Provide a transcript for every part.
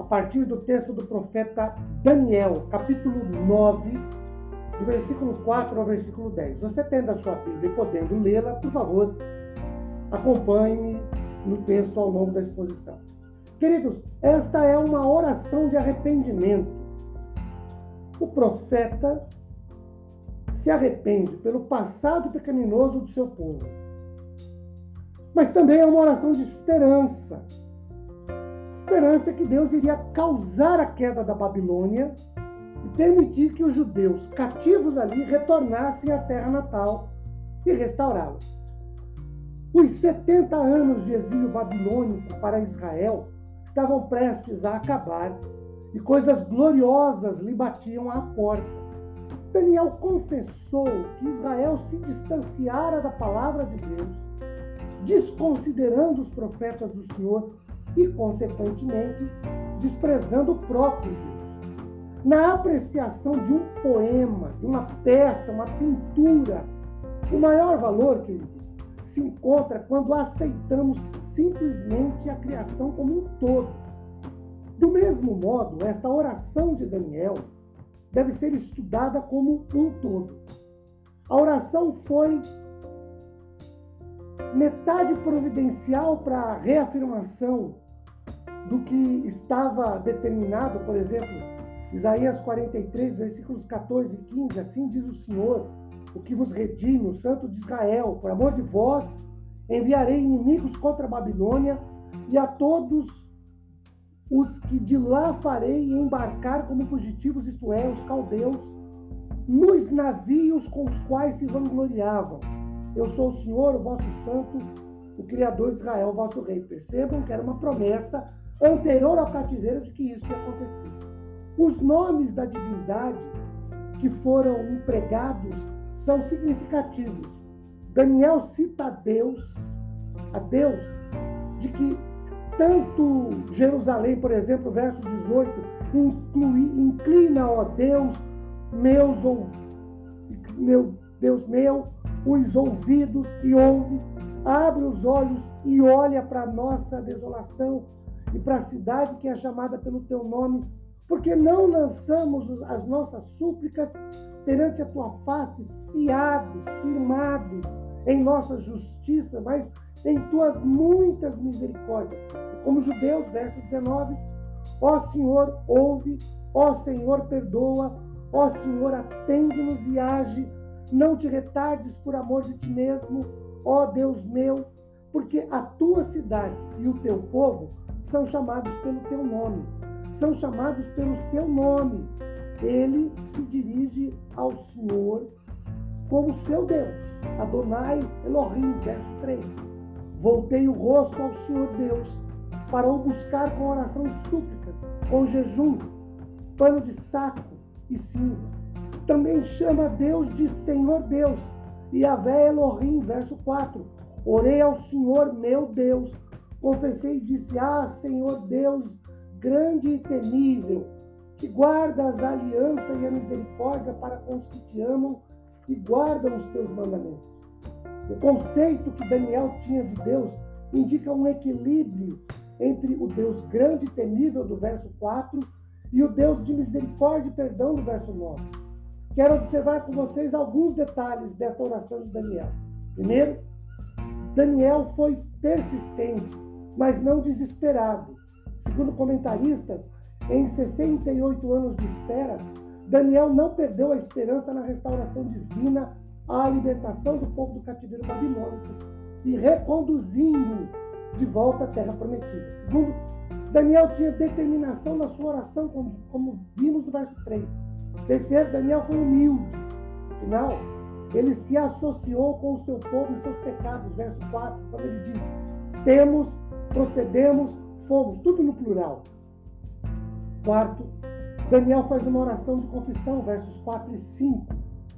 a partir do texto do profeta Daniel, capítulo 9, do versículo 4 ao versículo 10. Você tendo a sua Bíblia e podendo lê-la, por favor, acompanhe-me no texto ao longo da exposição. Queridos, esta é uma oração de arrependimento. O profeta se arrepende pelo passado pecaminoso do seu povo. Mas também é uma oração de esperança esperança que Deus iria causar a queda da Babilônia e permitir que os judeus cativos ali retornassem à terra natal e restaurá-los. Os 70 anos de exílio babilônico para Israel estavam prestes a acabar e coisas gloriosas lhe batiam à porta. Daniel confessou que Israel se distanciara da palavra de Deus, desconsiderando os profetas do Senhor e, consequentemente, desprezando o próprio Deus. Na apreciação de um poema, de uma peça, uma pintura, o maior valor, queridos, se encontra quando aceitamos simplesmente a criação como um todo. Do mesmo modo, esta oração de Daniel deve ser estudada como um todo. A oração foi metade providencial para a reafirmação do que estava determinado, por exemplo, Isaías 43, versículos 14 e 15, assim diz o Senhor, o que vos redime, o Santo de Israel, por amor de vós, enviarei inimigos contra a Babilônia e a todos os que de lá farei embarcar como fugitivos, isto é, os caldeus, nos navios com os quais se vangloriavam. Eu sou o Senhor, o vosso santo, o Criador de Israel, o vosso rei. Percebam que era uma promessa anterior ao cativeiro de que isso ia acontecer. Os nomes da divindade que foram empregados são significativos. Daniel cita a Deus, a Deus, de que tanto Jerusalém, por exemplo, verso 18, inclui, inclina, ó Deus, meus meu Deus meu, os ouvidos e ouve, abre os olhos e olha para a nossa desolação e para a cidade que é chamada pelo teu nome, porque não lançamos as nossas súplicas perante a tua face, fiados, firmados em nossa justiça, mas em tuas muitas misericórdias. Como judeus, verso 19, ó Senhor, ouve, ó Senhor, perdoa, ó Senhor, atende-nos e age, não te retardes por amor de ti mesmo, ó Deus meu, porque a tua cidade e o teu povo são chamados pelo teu nome, são chamados pelo seu nome. Ele se dirige ao Senhor como seu Deus. Adonai Elohim, verso 3. Voltei o rosto ao Senhor Deus para o buscar com oração e súplicas, com jejum, pano de saco e cinza. Também chama Deus de Senhor Deus. E Avé Elohim, verso 4. Orei ao Senhor meu Deus confessei e disse: Ah, Senhor Deus, grande e temível, que guardas a aliança e a misericórdia para com os que te amam e guardam os teus mandamentos. O conceito que Daniel tinha de Deus indica um equilíbrio entre o Deus grande e temível do verso 4 e o Deus de misericórdia e perdão do verso 9. Quero observar com vocês alguns detalhes desta oração de Daniel. Primeiro, Daniel foi persistente mas não desesperado. Segundo comentaristas, em 68 anos de espera, Daniel não perdeu a esperança na restauração divina à libertação do povo do cativeiro babilônico e reconduzindo de volta à terra prometida. Segundo, Daniel tinha determinação na sua oração, como, como vimos no verso 3. Terceiro, Daniel foi humilde. Afinal, ele se associou com o seu povo e seus pecados. Verso 4, quando ele diz: Temos procedemos, fomos, tudo no plural. Quarto, Daniel faz uma oração de confissão, versos 4 e 5.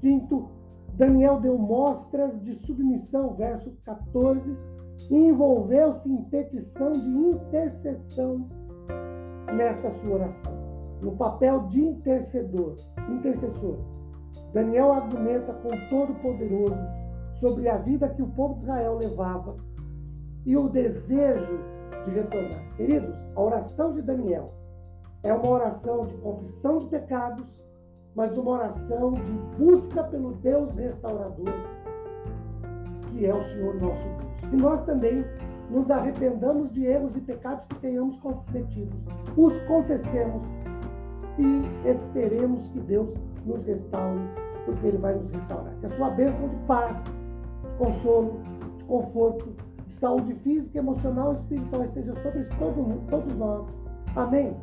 Quinto, Daniel deu mostras de submissão, verso 14, e envolveu-se em petição de intercessão nesta sua oração, no papel de intercedor, intercessor. Daniel argumenta com Todo-Poderoso sobre a vida que o povo de Israel levava e o desejo de retornar. Queridos, a oração de Daniel é uma oração de confissão de pecados, mas uma oração de busca pelo Deus restaurador, que é o Senhor nosso Deus. E nós também nos arrependamos de erros e pecados que tenhamos cometidos, os confessemos e esperemos que Deus nos restaure, porque Ele vai nos restaurar. Que a sua bênção de paz, de consolo, de conforto, saúde física, emocional e espiritual esteja sobre todo, todos nós. Amém.